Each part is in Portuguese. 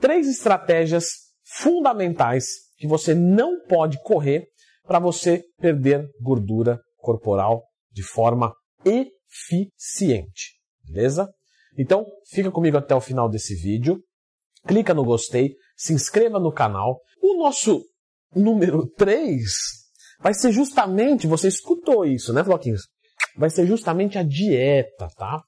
três estratégias fundamentais que você não pode correr para você perder gordura corporal de forma eficiente. Beleza? Então, fica comigo até o final desse vídeo. Clica no gostei, se inscreva no canal. O nosso número 3 vai ser justamente, você escutou isso, né, Floquinhos? Vai ser justamente a dieta, tá?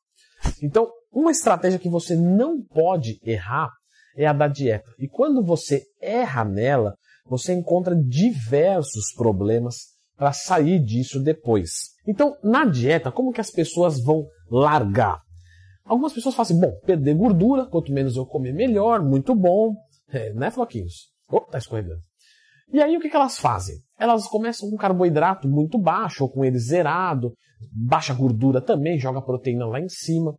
Então, uma estratégia que você não pode errar é a da dieta. E quando você erra nela, você encontra diversos problemas para sair disso depois. Então, na dieta, como que as pessoas vão largar? Algumas pessoas falam assim, bom, perder gordura, quanto menos eu comer, melhor, muito bom. É, né, Floquinhos? Oh, tá escorregando. E aí o que, que elas fazem? Elas começam com carboidrato muito baixo, ou com ele zerado, baixa gordura também, joga proteína lá em cima.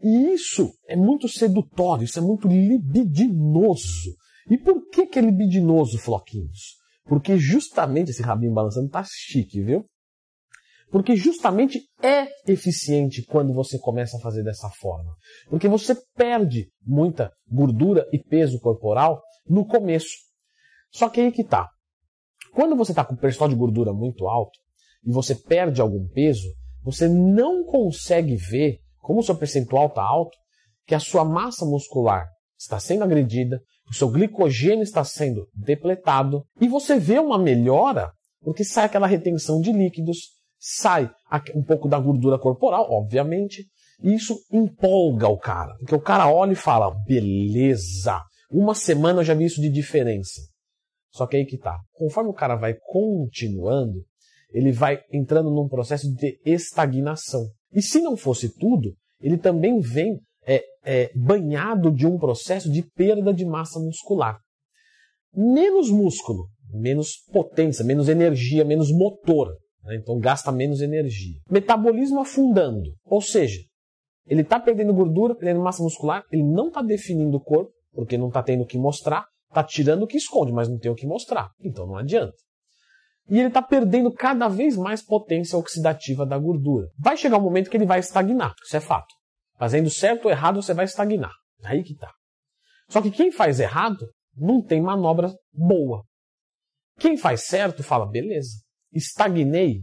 E isso é muito sedutório, isso é muito libidinoso. E por que, que é libidinoso, Floquinhos? Porque justamente esse rabinho balançando tá chique, viu? Porque justamente é eficiente quando você começa a fazer dessa forma. Porque você perde muita gordura e peso corporal no começo. Só que aí que tá. Quando você está com percentual de gordura muito alto e você perde algum peso, você não consegue ver, como o seu percentual está alto, que a sua massa muscular está sendo agredida, o seu glicogênio está sendo depletado e você vê uma melhora porque sai aquela retenção de líquidos, sai um pouco da gordura corporal, obviamente, e isso empolga o cara, porque o cara olha e fala: beleza, uma semana eu já vi isso de diferença. Só que aí que tá. Conforme o cara vai continuando, ele vai entrando num processo de estagnação. E se não fosse tudo, ele também vem é, é, banhado de um processo de perda de massa muscular. Menos músculo, menos potência, menos energia, menos motor. Né? Então gasta menos energia. Metabolismo afundando, ou seja, ele está perdendo gordura, perdendo massa muscular, ele não está definindo o corpo, porque não está tendo o que mostrar, está tirando o que esconde, mas não tem o que mostrar. Então não adianta. E ele está perdendo cada vez mais potência oxidativa da gordura. Vai chegar um momento que ele vai estagnar, isso é fato. Fazendo certo ou errado, você vai estagnar. Aí que tá. Só que quem faz errado não tem manobra boa. Quem faz certo fala, beleza, estagnei,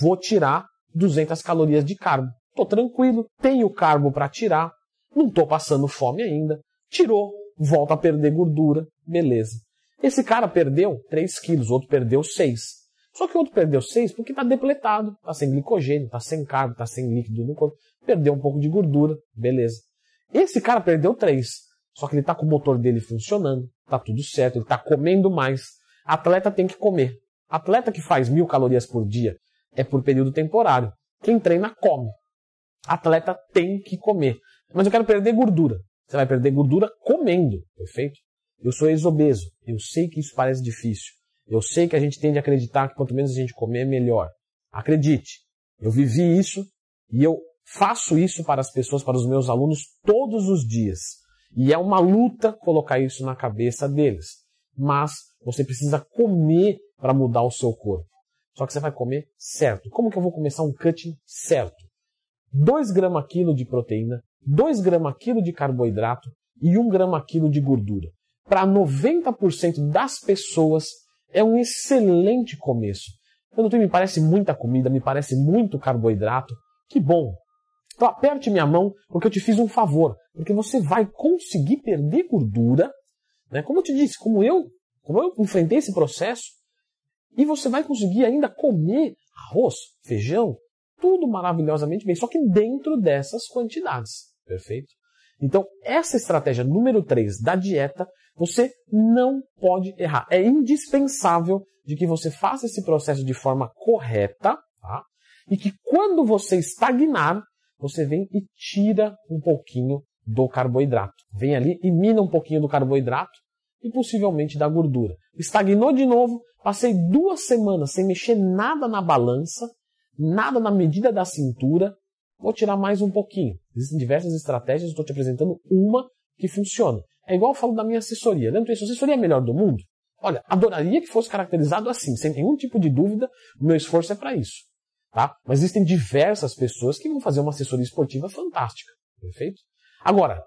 vou tirar 200 calorias de carbo. Tô tranquilo, tenho carbo para tirar, não tô passando fome ainda. Tirou, volta a perder gordura, beleza. Esse cara perdeu 3 quilos, o outro perdeu 6. Só que o outro perdeu 6 porque está depletado, está sem glicogênio, está sem carbo, está sem líquido no corpo, perdeu um pouco de gordura, beleza. Esse cara perdeu 3, só que ele está com o motor dele funcionando, está tudo certo, ele está comendo mais. Atleta tem que comer. Atleta que faz mil calorias por dia é por período temporário. Quem treina come. Atleta tem que comer. Mas eu quero perder gordura. Você vai perder gordura comendo, perfeito? Eu sou ex-obeso. Eu sei que isso parece difícil. Eu sei que a gente tende a acreditar que quanto menos a gente comer, melhor. Acredite, eu vivi isso e eu faço isso para as pessoas, para os meus alunos todos os dias. E é uma luta colocar isso na cabeça deles. Mas você precisa comer para mudar o seu corpo. Só que você vai comer certo. Como que eu vou começar um cutting certo? 2 gramas quilo de proteína, 2 gramas quilo de carboidrato e 1 grama quilo de gordura. Para 90% das pessoas é um excelente começo. Doutor, me parece muita comida, me parece muito carboidrato. Que bom! Então aperte minha mão, porque eu te fiz um favor. Porque você vai conseguir perder gordura, né? como eu te disse, como eu, como eu enfrentei esse processo, e você vai conseguir ainda comer arroz, feijão, tudo maravilhosamente bem, só que dentro dessas quantidades. Perfeito? Então, essa estratégia número 3 da dieta, você não pode errar. É indispensável de que você faça esse processo de forma correta, tá? E que quando você estagnar, você vem e tira um pouquinho do carboidrato. Vem ali e mina um pouquinho do carboidrato e possivelmente da gordura. Estagnou de novo, passei duas semanas sem mexer nada na balança, nada na medida da cintura, vou tirar mais um pouquinho. Existem diversas estratégias, estou te apresentando uma que funciona. É igual eu falo da minha assessoria. Lembra a assessoria é a melhor do mundo? Olha, adoraria que fosse caracterizado assim, sem nenhum tipo de dúvida, o meu esforço é para isso. Tá? Mas existem diversas pessoas que vão fazer uma assessoria esportiva fantástica. Perfeito? Agora,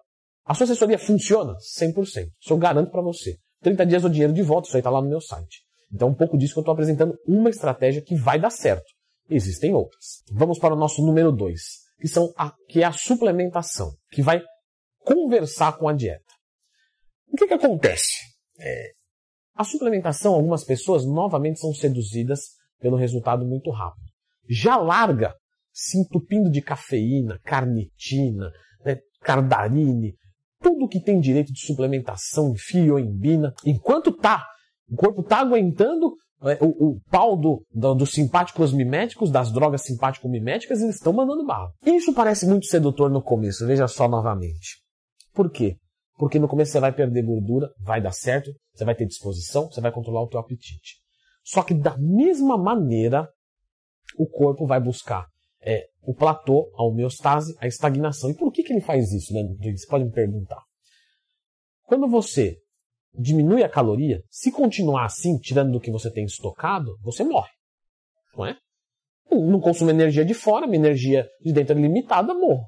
A sua assessoria funciona? 100%. Isso eu garanto para você. 30 dias o dinheiro de volta, isso aí está lá no meu site. Então, um pouco disso que eu estou apresentando uma estratégia que vai dar certo. Existem outras. Vamos para o nosso número 2, que, são a, que é a suplementação, que vai conversar com a dieta. O que, que acontece? É, a suplementação, algumas pessoas novamente são seduzidas pelo resultado muito rápido. Já larga se entupindo de cafeína, carnitina, né, cardarine, tudo que tem direito de suplementação, fioembina, enquanto tá, o corpo tá aguentando o, o, pau do, do, dos simpáticos miméticos, das drogas simpático-miméticas, eles estão mandando bala. Isso parece muito sedutor no começo, veja só novamente. Por quê? Porque no começo você vai perder gordura, vai dar certo, você vai ter disposição, você vai controlar o teu apetite. Só que da mesma maneira, o corpo vai buscar é, o platô, a homeostase, a estagnação. E por que, que ele faz isso, né? Você pode me perguntar. Quando você diminui a caloria, se continuar assim, tirando do que você tem estocado, você morre. Não é? Não consumo energia de fora, minha energia de dentro é limitada, morro.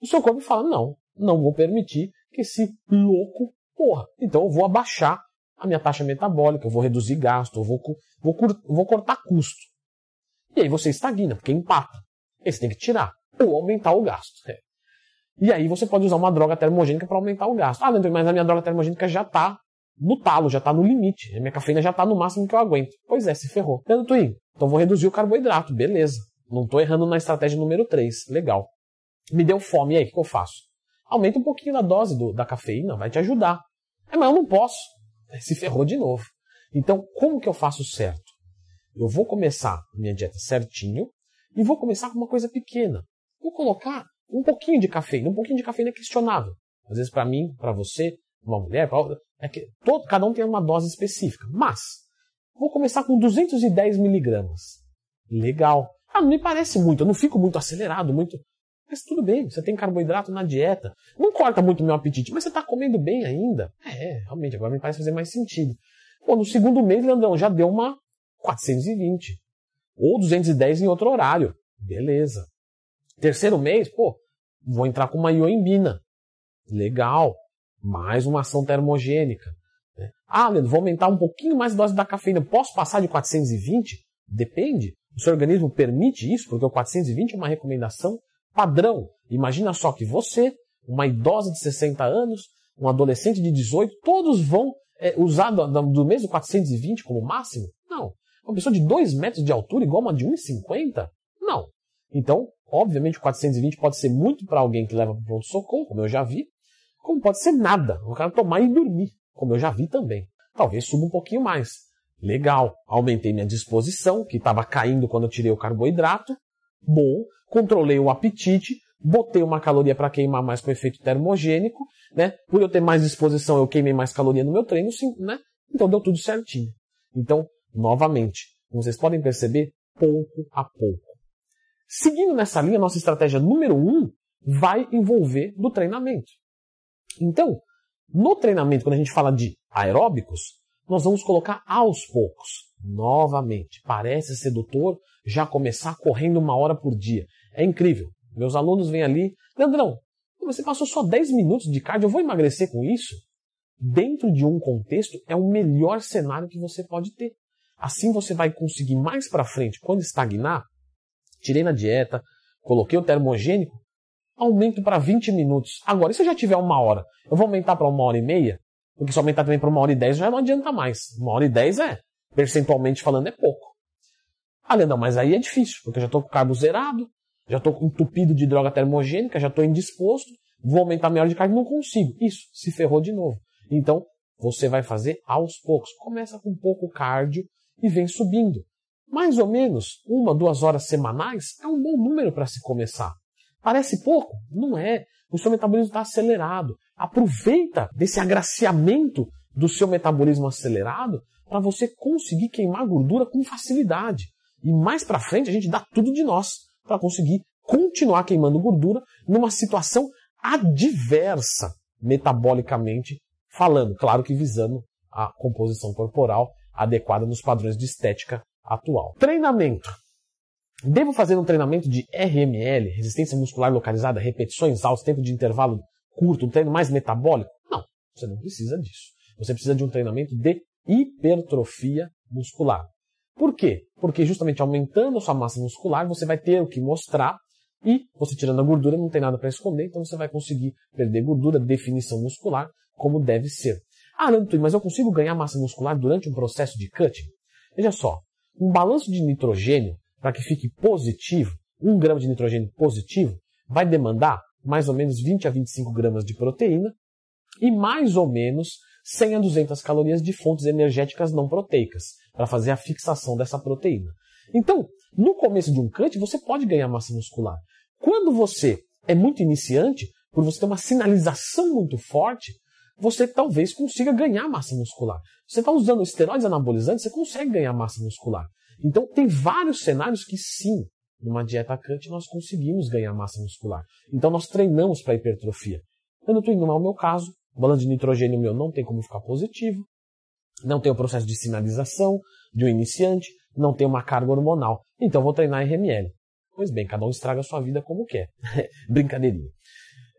O seu corpo fala, não, não vou permitir que esse louco porra. Então eu vou abaixar a minha taxa metabólica, eu vou reduzir gasto, eu vou, vou, vou cortar custo. E aí você estagna, porque empata. Aí você tem que tirar ou aumentar o gasto. É. E aí você pode usar uma droga termogênica para aumentar o gasto. Ah, mas a minha droga termogênica já está no talo, já está no limite. A minha cafeína já está no máximo que eu aguento. Pois é, se ferrou. Twin, então vou reduzir o carboidrato. Beleza. Não estou errando na estratégia número 3. Legal. Me deu fome, e aí, o que eu faço? Aumenta um pouquinho a dose do, da cafeína, vai te ajudar. É, mas eu não posso. Se ferrou de novo. Então, como que eu faço certo? Eu vou começar minha dieta certinho, e vou começar com uma coisa pequena. Vou colocar um pouquinho de cafeína. Um pouquinho de cafeína é questionável. Às vezes, para mim, para você, uma mulher, pra outra, é que todo, cada um tem uma dose específica. Mas, vou começar com 210 miligramas. Legal. Ah, não me parece muito, eu não fico muito acelerado, muito. Mas tudo bem, você tem carboidrato na dieta. Não corta muito o meu apetite, mas você está comendo bem ainda. É, realmente, agora me parece fazer mais sentido. Pô, no segundo mês, Leandrão, já deu uma 420. Ou 210 em outro horário. Beleza. Terceiro mês, pô, vou entrar com uma ioimbina. Legal. Mais uma ação termogênica. Né? Ah, Leandro, vou aumentar um pouquinho mais a dose da cafeína. Posso passar de 420? Depende. O seu organismo permite isso, porque o 420 é uma recomendação padrão. Imagina só que você, uma idosa de 60 anos, um adolescente de 18, todos vão é, usar do, do mesmo 420 como máximo? Não. Uma pessoa de 2 metros de altura igual uma de 1,50? Não. Então, obviamente, o 420 pode ser muito para alguém que leva para o pronto-socorro, como eu já vi, como pode ser nada, o cara tomar e dormir, como eu já vi também. Talvez suba um pouquinho mais. Legal, aumentei minha disposição, que estava caindo quando eu tirei o carboidrato. Bom, controlei o apetite, botei uma caloria para queimar mais com efeito termogênico, né? Por eu ter mais disposição, eu queimei mais caloria no meu treino, sim, né? Então deu tudo certinho. Então, Novamente, como vocês podem perceber, pouco a pouco. Seguindo nessa linha, nossa estratégia número um vai envolver do treinamento. Então, no treinamento, quando a gente fala de aeróbicos, nós vamos colocar aos poucos. Novamente, parece sedutor já começar correndo uma hora por dia. É incrível. Meus alunos vêm ali, Leandrão, você passou só 10 minutos de cardio, eu vou emagrecer com isso? Dentro de um contexto, é o melhor cenário que você pode ter. Assim você vai conseguir mais para frente, quando estagnar, tirei na dieta, coloquei o termogênico, aumento para 20 minutos. Agora, e se eu já tiver uma hora, eu vou aumentar para uma hora e meia? Porque se aumentar também para uma hora e dez já não adianta mais. Uma hora e dez é, percentualmente falando, é pouco. Ah, Leandro, mas aí é difícil, porque eu já estou com o carbo zerado, já estou entupido de droga termogênica, já estou indisposto, vou aumentar minha hora de carga, não consigo. Isso, se ferrou de novo. Então, você vai fazer aos poucos. Começa com pouco cardio, e vem subindo. Mais ou menos uma, duas horas semanais é um bom número para se começar. Parece pouco? Não é. O seu metabolismo está acelerado. Aproveita desse agraciamento do seu metabolismo acelerado para você conseguir queimar gordura com facilidade. E mais para frente a gente dá tudo de nós para conseguir continuar queimando gordura numa situação adversa metabolicamente falando, claro que visando a composição corporal adequada nos padrões de estética atual. Treinamento. Devo fazer um treinamento de RML, resistência muscular localizada, repetições altas, tempo de intervalo curto, um treino mais metabólico? Não, você não precisa disso. Você precisa de um treinamento de hipertrofia muscular. Por quê? Porque justamente aumentando a sua massa muscular, você vai ter o que mostrar e você tirando a gordura não tem nada para esconder, então você vai conseguir perder gordura, definição muscular, como deve ser. Ah, Leandro, mas eu consigo ganhar massa muscular durante um processo de cutting? Veja só, um balanço de nitrogênio, para que fique positivo, um grama de nitrogênio positivo, vai demandar mais ou menos 20 a 25 gramas de proteína e mais ou menos 100 a 200 calorias de fontes energéticas não proteicas, para fazer a fixação dessa proteína. Então, no começo de um cut, você pode ganhar massa muscular. Quando você é muito iniciante, por você ter uma sinalização muito forte, você talvez consiga ganhar massa muscular. Você está usando esteroides anabolizantes, você consegue ganhar massa muscular. Então, tem vários cenários que sim, numa dieta cut, nós conseguimos ganhar massa muscular. Então, nós treinamos para hipertrofia. Eu não estou indo mal o meu caso, o balanço de nitrogênio meu não tem como ficar positivo, não tem o processo de sinalização de um iniciante, não tem uma carga hormonal. Então vou treinar RML. Pois bem, cada um estraga a sua vida como quer. Brincadeirinha.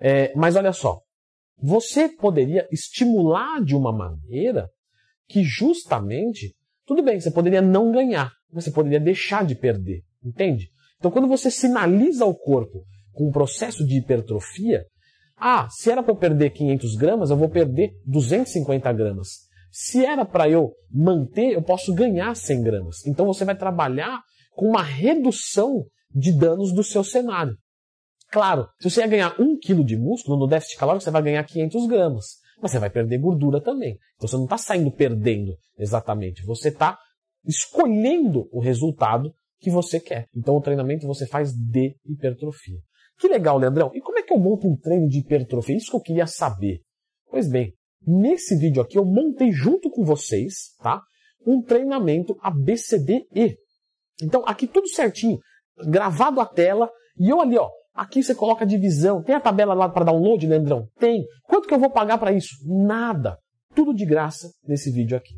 É, mas olha só, você poderia estimular de uma maneira que justamente, tudo bem, você poderia não ganhar, você poderia deixar de perder, entende? Então quando você sinaliza o corpo com um processo de hipertrofia, ah, se era para eu perder 500 gramas, eu vou perder 250 gramas. Se era para eu manter, eu posso ganhar 100 gramas. Então você vai trabalhar com uma redução de danos do seu cenário. Claro, se você ia ganhar 1 kg de músculo no déficit calórico, você vai ganhar 500 gramas. Mas você vai perder gordura também. Então você não está saindo perdendo exatamente. Você está escolhendo o resultado que você quer. Então o treinamento você faz de hipertrofia. Que legal, Leandrão. E como é que eu monto um treino de hipertrofia? Isso que eu queria saber. Pois bem, nesse vídeo aqui eu montei junto com vocês, tá? Um treinamento ABCDE. Então, aqui tudo certinho, gravado a tela, e eu ali, ó, aqui você coloca a divisão. Tem a tabela lá para download, Leandrão? Tem. Quanto que eu vou pagar para isso? Nada. Tudo de graça nesse vídeo aqui.